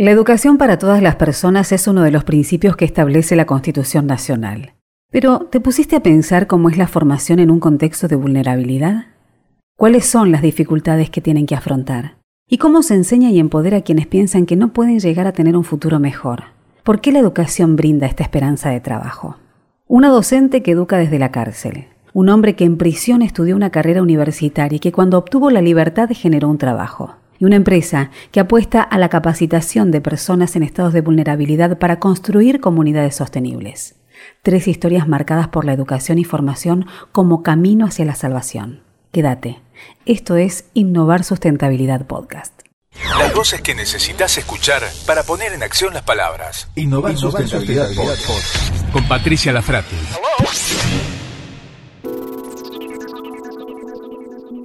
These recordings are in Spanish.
La educación para todas las personas es uno de los principios que establece la Constitución Nacional. Pero, ¿te pusiste a pensar cómo es la formación en un contexto de vulnerabilidad? ¿Cuáles son las dificultades que tienen que afrontar? ¿Y cómo se enseña y empodera a quienes piensan que no pueden llegar a tener un futuro mejor? ¿Por qué la educación brinda esta esperanza de trabajo? Una docente que educa desde la cárcel, un hombre que en prisión estudió una carrera universitaria y que cuando obtuvo la libertad generó un trabajo y una empresa que apuesta a la capacitación de personas en estados de vulnerabilidad para construir comunidades sostenibles. Tres historias marcadas por la educación y formación como camino hacia la salvación. Quédate. Esto es Innovar Sustentabilidad Podcast. Las voces que necesitas escuchar para poner en acción las palabras. Innovar, Sustentabilidad, Podcast. Con Patricia Lafrati.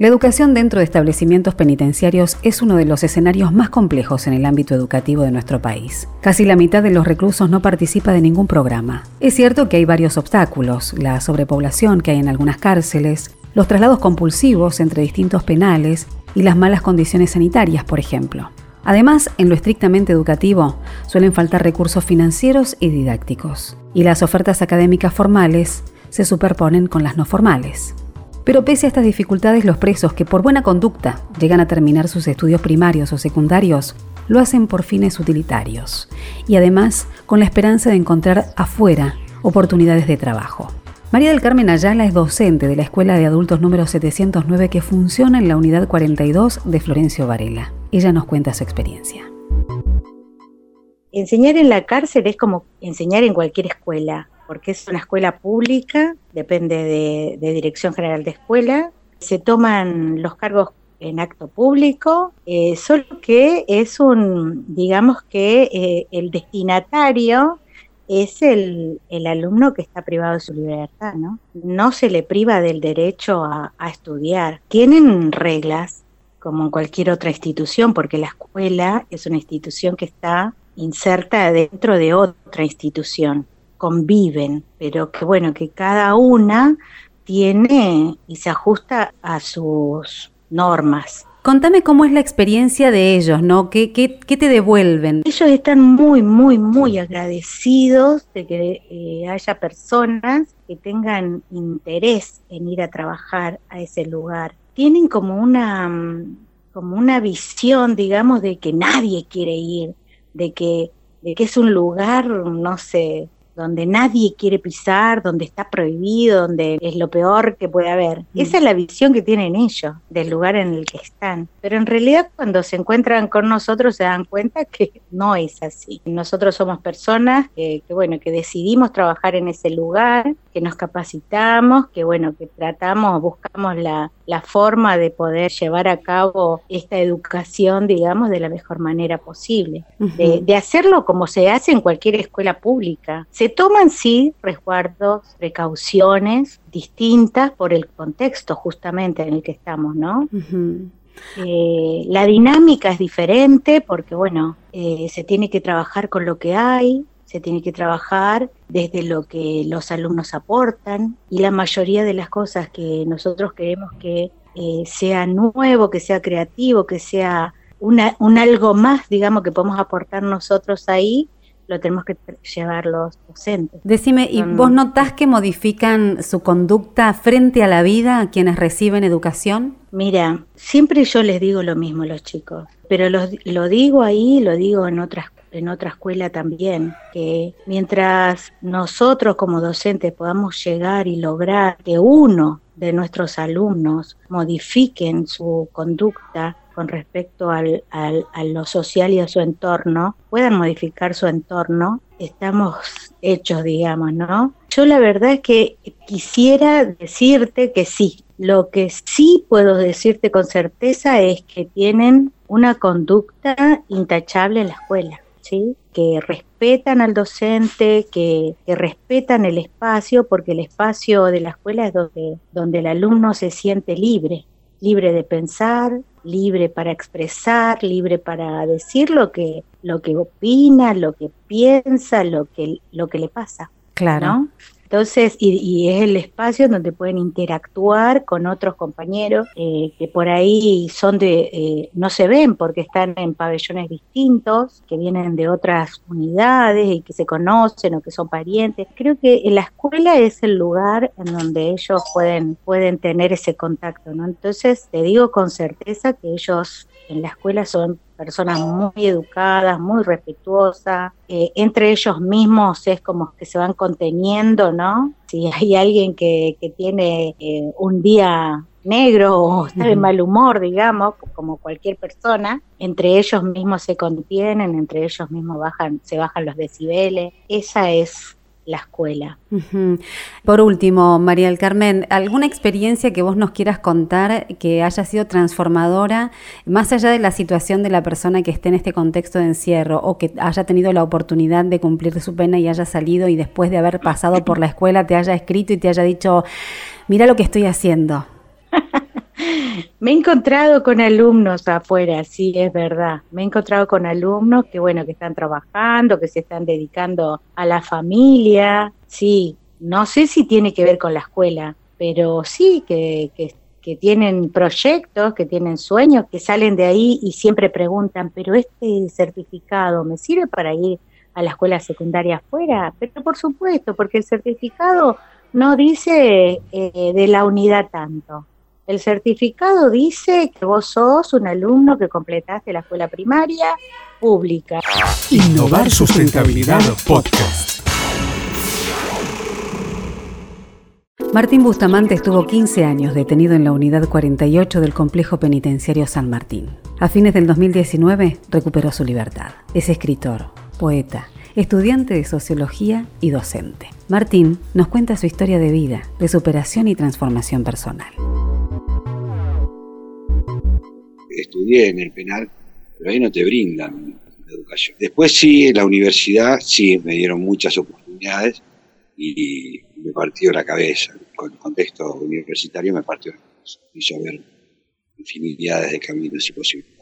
La educación dentro de establecimientos penitenciarios es uno de los escenarios más complejos en el ámbito educativo de nuestro país. Casi la mitad de los reclusos no participa de ningún programa. Es cierto que hay varios obstáculos, la sobrepoblación que hay en algunas cárceles, los traslados compulsivos entre distintos penales y las malas condiciones sanitarias, por ejemplo. Además, en lo estrictamente educativo, suelen faltar recursos financieros y didácticos, y las ofertas académicas formales se superponen con las no formales. Pero pese a estas dificultades, los presos que por buena conducta llegan a terminar sus estudios primarios o secundarios, lo hacen por fines utilitarios y además con la esperanza de encontrar afuera oportunidades de trabajo. María del Carmen Ayala es docente de la Escuela de Adultos número 709 que funciona en la unidad 42 de Florencio Varela. Ella nos cuenta su experiencia. Enseñar en la cárcel es como enseñar en cualquier escuela porque es una escuela pública, depende de, Dirección General de Escuela, se toman los cargos en acto público, eh, solo que es un, digamos que eh, el destinatario es el, alumno que está privado de su libertad, ¿no? No se le priva del derecho a, a estudiar. Tienen reglas como en cualquier otra institución, porque la escuela es una institución que está inserta dentro de otra institución conviven, pero que bueno, que cada una tiene y se ajusta a sus normas. Contame cómo es la experiencia de ellos, ¿no? ¿Qué, qué, te devuelven? Ellos están muy, muy, muy agradecidos de que eh, haya personas que tengan interés en ir a trabajar a ese lugar. Tienen como una, como una visión, digamos, de que nadie quiere ir, de que, de que es un lugar, no sé, donde nadie quiere pisar, donde está prohibido, donde es lo peor que puede haber. Mm. Esa es la visión que tienen ellos del lugar en el que están. Pero en realidad cuando se encuentran con nosotros se dan cuenta que no es así. Nosotros somos personas que, bueno, que decidimos trabajar en ese lugar, que nos capacitamos, que bueno, que tratamos, buscamos la, forma de poder llevar a cabo esta educación, digamos, de la mejor manera posible. de, de hacerlo como se hace en cualquier escuela pública. Se toman sí resguardos, precauciones distintas por el contexto justamente en el que estamos, ¿no? Eh, la dinámica es diferente porque, bueno, eh, se tiene que trabajar con lo que hay, se tiene que trabajar desde lo que los alumnos aportan y la mayoría de las cosas que nosotros queremos que eh, sea nuevo, que sea creativo, que sea una, un algo más, digamos, que podemos aportar nosotros ahí, lo tenemos que llevar los docentes. Decime, ¿y vos notás que modifican su conducta frente a la vida a quienes reciben educación? Mira, siempre yo les digo lo mismo a los chicos, pero lo, digo ahí, lo digo en otras en otra escuela también, que mientras nosotros como docentes podamos llegar y lograr que uno de nuestros alumnos modifiquen su conducta con respecto al, a lo social y a su entorno, puedan modificar su entorno, estamos hechos, digamos, ¿no? Yo la verdad es que quisiera decirte que sí. Lo que sí puedo decirte con certeza es que tienen una conducta intachable en la escuela. ¿Sí? que respetan al docente, que, que, respetan el espacio, porque el espacio de la escuela es donde, donde el alumno se siente libre, libre de pensar, libre para expresar, libre para decir lo que, lo que opina, lo que piensa, lo que, lo que le pasa. Claro. Entonces, y, es el espacio donde pueden interactuar con otros compañeros eh, que por ahí son de, eh, no se ven porque están en pabellones distintos, que vienen de otras unidades y que se conocen o que son parientes. Creo que la escuela es el lugar en donde ellos pueden, pueden tener ese contacto, ¿no? Entonces, te digo con certeza que ellos en la escuela son personas muy educadas, muy respetuosas, eh, entre ellos mismos es como que se van conteniendo, ¿no? Si hay alguien que, que tiene eh, un día negro o está de mal humor, digamos, como cualquier persona, entre ellos mismos se contienen, entre ellos mismos bajan, se bajan los decibeles. Esa es la escuela. Por último, María del Carmen, ¿alguna experiencia que vos nos quieras contar que haya sido transformadora, más allá de la situación de la persona que esté en este contexto de encierro o que haya tenido la oportunidad de cumplir su pena y haya salido y después de haber pasado por la escuela te haya escrito y te haya dicho, mira lo que estoy haciendo? Me he encontrado con alumnos afuera, sí, es verdad. Me he encontrado con alumnos que, bueno, que están trabajando, que se están dedicando a la familia. Sí, no sé si tiene que ver con la escuela, pero sí que, que, tienen proyectos, que tienen sueños, que salen de ahí y siempre preguntan, pero este certificado me sirve para ir a la escuela secundaria afuera, pero por supuesto, porque el certificado no dice eh, de la unidad tanto, el certificado dice que vos sos un alumno que completaste la escuela primaria pública. Innovar Sustentabilidad Podcast. Martín Bustamante estuvo 15 años detenido en la unidad 48 del complejo penitenciario San Martín. A fines del 2019 recuperó su libertad. Es escritor, poeta, estudiante de sociología y docente. Martín nos cuenta su historia de vida, de superación y transformación personal estudié en el penal, pero ahí no te brindan educación. Después sí, en la universidad sí me dieron muchas oportunidades y me partió la cabeza. Con el contexto universitario me partió la cabeza. Me hizo ver infinidades de caminos y posibilidades.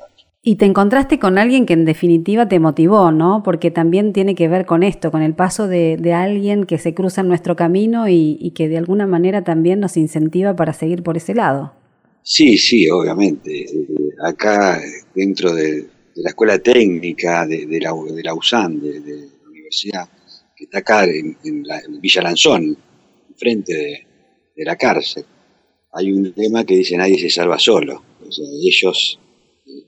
Y te encontraste con alguien que en definitiva te motivó, ¿no? Porque también tiene que ver con esto, con el paso de, alguien que se cruza en nuestro camino y, y que de alguna manera también nos incentiva para seguir por ese lado. Sí, sí, obviamente. Acá, dentro de, la escuela técnica de, la, de la USAN, de, la universidad, que está acá en, Villa Lanzón, frente de, la cárcel, hay un tema que dice nadie se salva solo. O sea, ellos eh,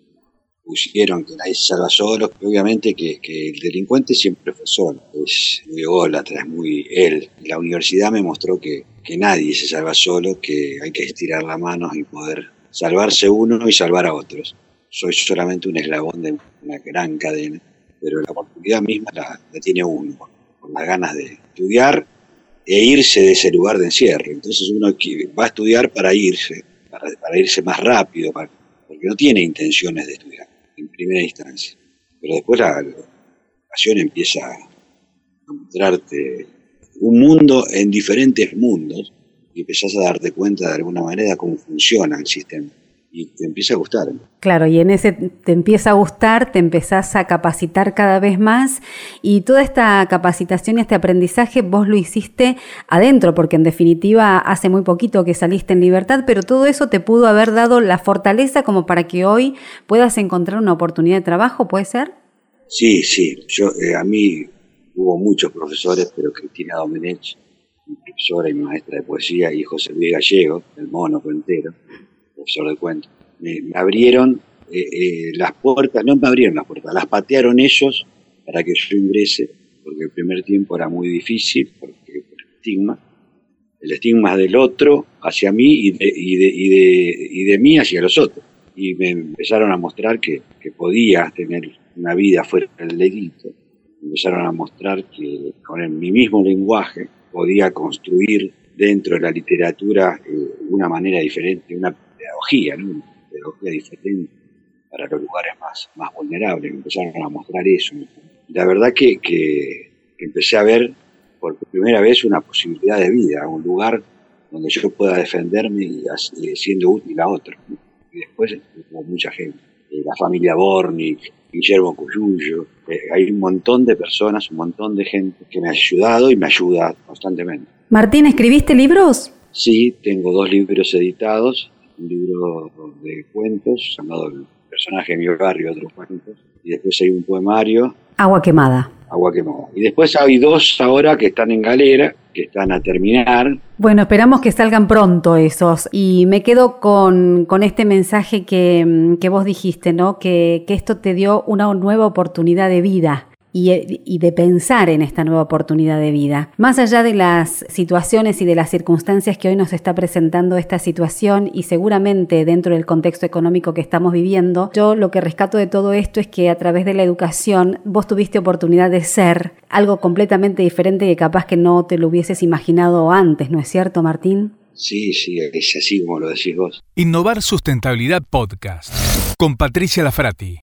pusieron que nadie se salva solo, obviamente que, el delincuente siempre fue solo, es muy ególatra, es muy él. La universidad me mostró que, que nadie se salva solo, que hay que estirar la mano y poder salvarse uno y salvar a otros. Soy solamente un eslabón de una gran cadena, pero la oportunidad misma la, tiene uno, con las ganas de estudiar e irse de ese lugar de encierro. Entonces uno va a estudiar para irse, para, irse más rápido, porque no tiene intenciones de estudiar en primera instancia. Pero después la, la pasión empieza a mostrarte un mundo en diferentes mundos y empezás a darte cuenta de alguna manera cómo funciona el sistema y te empieza a gustar. Claro, y en ese te empieza a gustar, te empezás a capacitar cada vez más y toda esta capacitación y este aprendizaje vos lo hiciste adentro, porque en definitiva hace muy poquito que saliste en libertad, pero todo eso te pudo haber dado la fortaleza como para que hoy puedas encontrar una oportunidad de trabajo, ¿puede ser? Sí, sí, yo eh, a mí hubo muchos profesores, pero Cristina Domenech, profesora y maestra de poesía, y José Luis Gallego, el mono cuentero, profesor de cuentos, me, abrieron eh, eh, las puertas, no me abrieron las puertas, las patearon ellos para que yo ingrese, porque el primer tiempo era muy difícil, porque por el estigma, el estigma del otro hacia mí y de, y de, y de, y de mí hacia los otros. Y me empezaron a mostrar que, que podía tener una vida fuera del delito empezaron a mostrar que con el, mi mismo lenguaje podía construir dentro de la literatura eh, una manera diferente, una pedagogía, una pedagogía diferente para los lugares más, más vulnerables. Empezaron a mostrar eso. La verdad que, que, empecé a ver por primera vez una posibilidad de vida, un lugar donde yo pueda defenderme y, siendo útil a otros. Y después, como mucha gente, eh, la familia Bornik, Guillermo Cuyuyo, eh, hay un montón de personas, un montón de gente que me ha ayudado y me ayuda constantemente. Martín, ¿escribiste libros? Sí, tengo dos libros editados, un libro de cuentos llamado Personaje de mi barrio, otros cuentos, y después hay un poemario. Agua quemada. Agua quemada. Y después hay dos ahora que están en galera, que están a terminar. Bueno, esperamos que salgan pronto esos. Y me quedo con, este mensaje que, que, vos dijiste, ¿no? Que, que esto te dio una nueva oportunidad de vida y, de pensar en esta nueva oportunidad de vida. Más allá de las situaciones y de las circunstancias que hoy nos está presentando esta situación y seguramente dentro del contexto económico que estamos viviendo, yo lo que rescato de todo esto es que a través de la educación vos tuviste oportunidad de ser algo completamente diferente y capaz que no te lo hubieses imaginado antes, ¿no es cierto, Martín? Sí, sí, es así como lo decís vos. Innovar Sustentabilidad Podcast con Patricia Lafrati.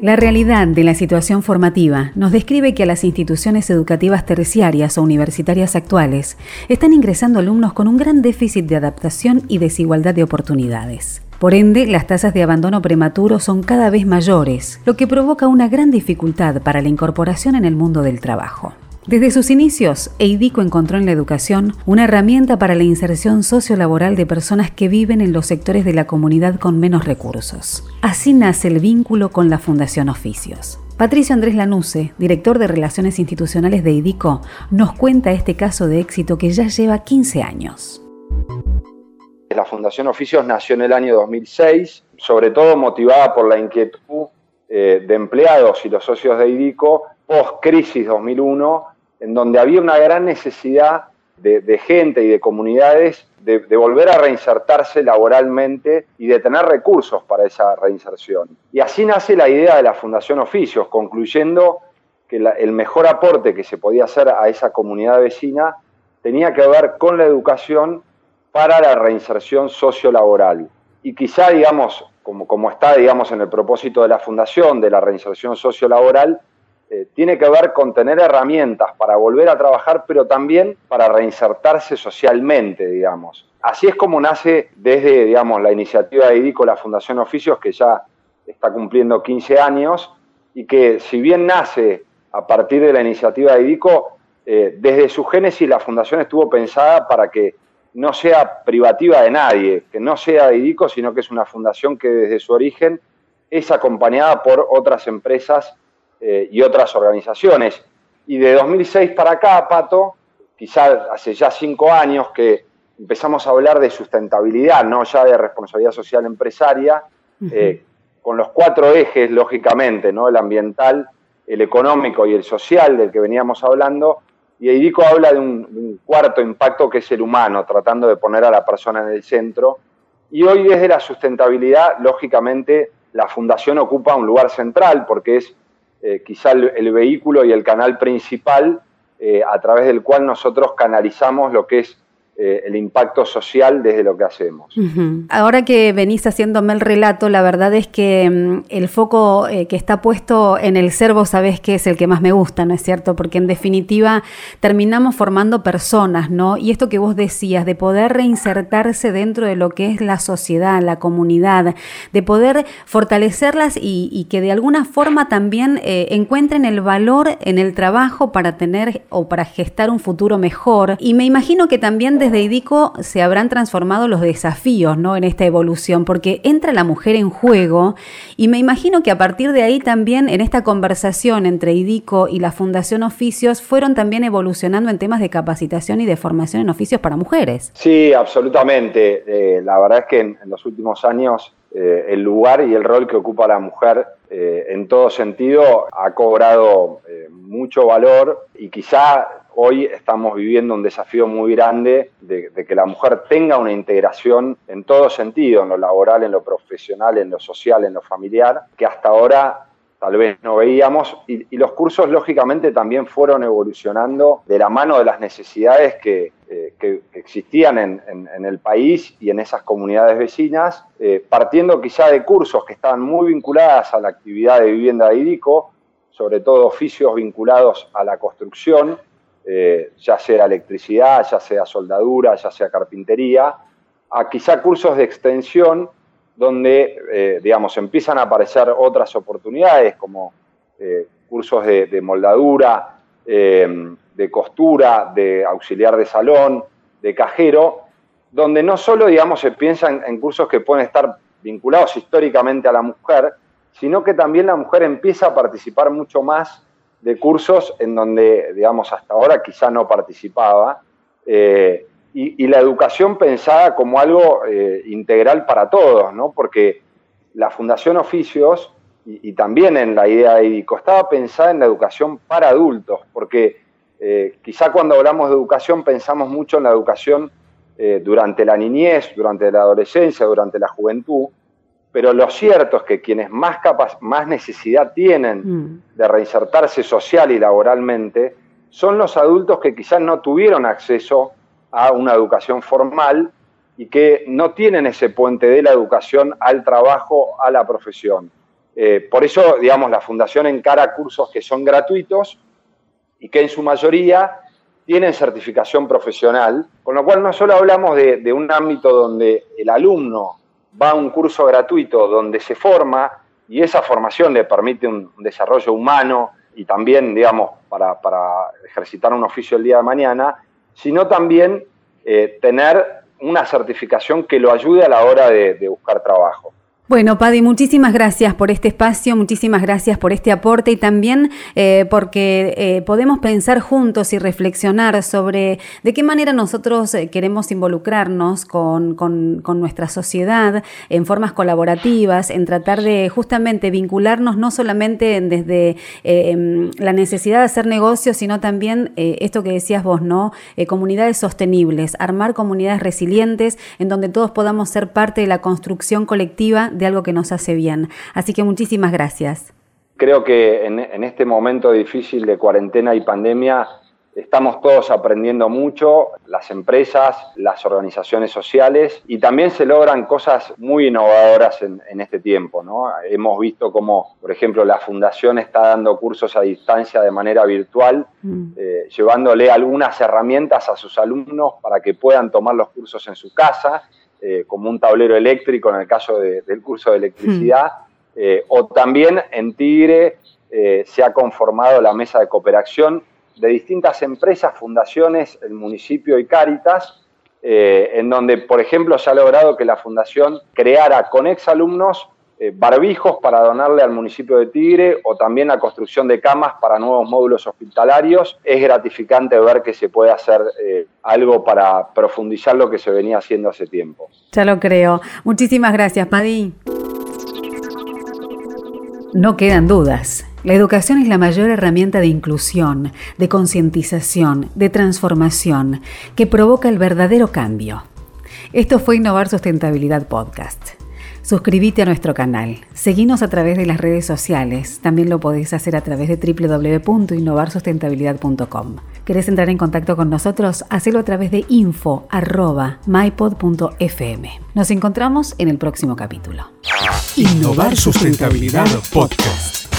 La realidad de la situación formativa nos describe que a las instituciones educativas terciarias o universitarias actuales están ingresando alumnos con un gran déficit de adaptación y desigualdad de oportunidades. Por ende, las tasas de abandono prematuro son cada vez mayores, lo que provoca una gran dificultad para la incorporación en el mundo del trabajo. Desde sus inicios, EIDICO encontró en la educación una herramienta para la inserción sociolaboral de personas que viven en los sectores de la comunidad con menos recursos. Así nace el vínculo con la Fundación Oficios. Patricio Andrés Lanusse, director de Relaciones Institucionales de EIDICO, nos cuenta este caso de éxito que ya lleva 15 años. La Fundación Oficios nació en el año 2006, sobre todo motivada por la inquietud eh, de empleados y los socios de IDICO post-crisis 2001, en donde había una gran necesidad de, gente y de comunidades de, volver a reinsertarse laboralmente y de tener recursos para esa reinserción. Y así nace la idea de la Fundación Oficios, concluyendo que el mejor aporte que se podía hacer a esa comunidad vecina tenía que ver con la educación para la reinserción sociolaboral. Y quizá, digamos, como, como está, digamos, en el propósito de la Fundación de la reinserción sociolaboral, eh, tiene que ver con tener herramientas para volver a trabajar, pero también para reinsertarse socialmente, digamos. Así es como nace desde, digamos, la iniciativa de IDICO, la Fundación Oficios, que ya está cumpliendo 15 años, y que si bien nace a partir de la iniciativa de IDICO, eh, desde su génesis la Fundación estuvo pensada para que no sea privativa de nadie, que no sea de IDICO, sino que es una fundación que desde su origen es acompañada por otras empresas eh, y otras organizaciones. Y de 2006 para acá, Pato, quizás hace ya cinco años que empezamos a hablar de sustentabilidad, no ya de responsabilidad social empresaria, eh, con los cuatro ejes, lógicamente, ¿no? el ambiental, el económico y el social del que veníamos hablando, y Eidico habla de un, de un, cuarto impacto que es el humano, tratando de poner a la persona en el centro. Y hoy desde la sustentabilidad, lógicamente, la fundación ocupa un lugar central porque es eh, quizá el, vehículo y el canal principal eh, a través del cual nosotros canalizamos lo que es eh, el impacto social desde lo que hacemos. Ahora que venís haciéndome el relato, la verdad es que mm, el foco eh, que está puesto en el ser, vos sabés que es el que más me gusta, ¿no es cierto? Porque en definitiva terminamos formando personas, ¿no? Y esto que vos decías, de poder reinsertarse dentro de lo que es la sociedad, la comunidad, de poder fortalecerlas y, que de alguna forma también eh, encuentren el valor en el trabajo para tener o para gestar un futuro mejor. Y me imagino que también desde de IDICO se habrán transformado los desafíos ¿no? en esta evolución, porque entra la mujer en juego y me imagino que a partir de ahí también en esta conversación entre IDICO y la Fundación Oficios fueron también evolucionando en temas de capacitación y de formación en oficios para mujeres. Sí, absolutamente. Eh, la verdad es que en, los últimos años eh, el lugar y el rol que ocupa la mujer eh, en todo sentido ha cobrado mucho valor y quizá hoy estamos viviendo un desafío muy grande de, que la mujer tenga una integración en todo sentido, en lo laboral, en lo profesional, en lo social, en lo familiar, que hasta ahora tal vez no veíamos. Y, los cursos, lógicamente, también fueron evolucionando de la mano de las necesidades que, eh, existían en, el país y en esas comunidades vecinas, eh, partiendo quizá de cursos que estaban muy vinculadas a la actividad de vivienda de IDICO, sobre todo oficios vinculados a la construcción, eh, ya sea electricidad, ya sea soldadura, ya sea carpintería, a quizá cursos de extensión donde, eh, digamos, empiezan a aparecer otras oportunidades como eh, cursos de, moldadura, de costura, de auxiliar de salón, de cajero, donde no solo, digamos, se piensa en, cursos que pueden estar vinculados históricamente a la mujer, sino que también la mujer empieza a participar mucho más de cursos en donde, digamos, hasta ahora quizá no participaba, eh, y, la educación pensada como algo eh, integral para todos, ¿no? Porque la Fundación Oficios, y, también en la idea de IDICO, estaba pensada en la educación para adultos, porque eh, quizá cuando hablamos de educación pensamos mucho en la educación durante la niñez, durante la adolescencia, durante la juventud, pero lo cierto es que quienes más, más necesidad tienen mm. de reinsertarse social y laboralmente son los adultos que quizás no tuvieron acceso a una educación formal y que no tienen ese puente de la educación al trabajo, a la profesión. Eh, por eso, digamos, la Fundación encara cursos que son gratuitos y que en su mayoría tienen certificación profesional, con lo cual no solo hablamos de un ámbito donde el alumno va a un curso gratuito donde se forma y esa formación le permite un desarrollo humano y también, digamos, para, ejercitar un oficio el día de mañana, sino también eh, tener una certificación que lo ayude a la hora de buscar trabajo. Bueno, Paddy, muchísimas gracias por este espacio, muchísimas gracias por este aporte y también eh, porque eh, podemos pensar juntos y reflexionar sobre de qué manera nosotros eh, queremos involucrarnos con, nuestra sociedad en formas colaborativas, en tratar de justamente vincularnos no solamente desde la necesidad de hacer negocios, sino también esto que decías vos, ¿no? comunidades sostenibles, armar comunidades resilientes en donde todos podamos ser parte de la construcción colectiva de algo que nos hace bien. Así que muchísimas gracias. Creo que en, este momento difícil de cuarentena y pandemia estamos todos aprendiendo mucho, las empresas, las organizaciones sociales, y también se logran cosas muy innovadoras en, este tiempo. ¿no? Hemos visto cómo, por ejemplo, la Fundación está dando cursos a distancia de manera virtual, mm. eh, llevándole algunas herramientas a sus alumnos para que puedan tomar los cursos en su casa eh, como un tablero eléctrico en el caso del curso de electricidad, hmm. eh, o también en Tigre eh, se ha conformado la mesa de cooperación de distintas empresas, fundaciones, el municipio y Cáritas, en donde, por ejemplo, se ha logrado que la fundación creara con exalumnos eh, barbijos para donarle al municipio de Tigre o también la construcción de camas para nuevos módulos hospitalarios. Es gratificante ver que se puede hacer eh, algo para profundizar lo que se venía haciendo hace tiempo. Ya lo creo. Muchísimas gracias, Paddy. No quedan dudas. La educación es la mayor herramienta de inclusión, de concientización, de transformación, que provoca el verdadero cambio. Esto fue Innovar Sustentabilidad Podcast. Suscríbete a nuestro canal, seguinos a través de las redes sociales, también lo podéis hacer a través de www.innovarsustentabilidad.com. ¿Querés entrar en contacto con nosotros? Hacelo a través de info.mypod.fm. Nos encontramos en el próximo capítulo. Innovar Sustentabilidad Podcast.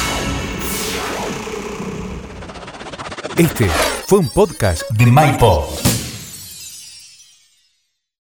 Este fue un podcast de MyPod.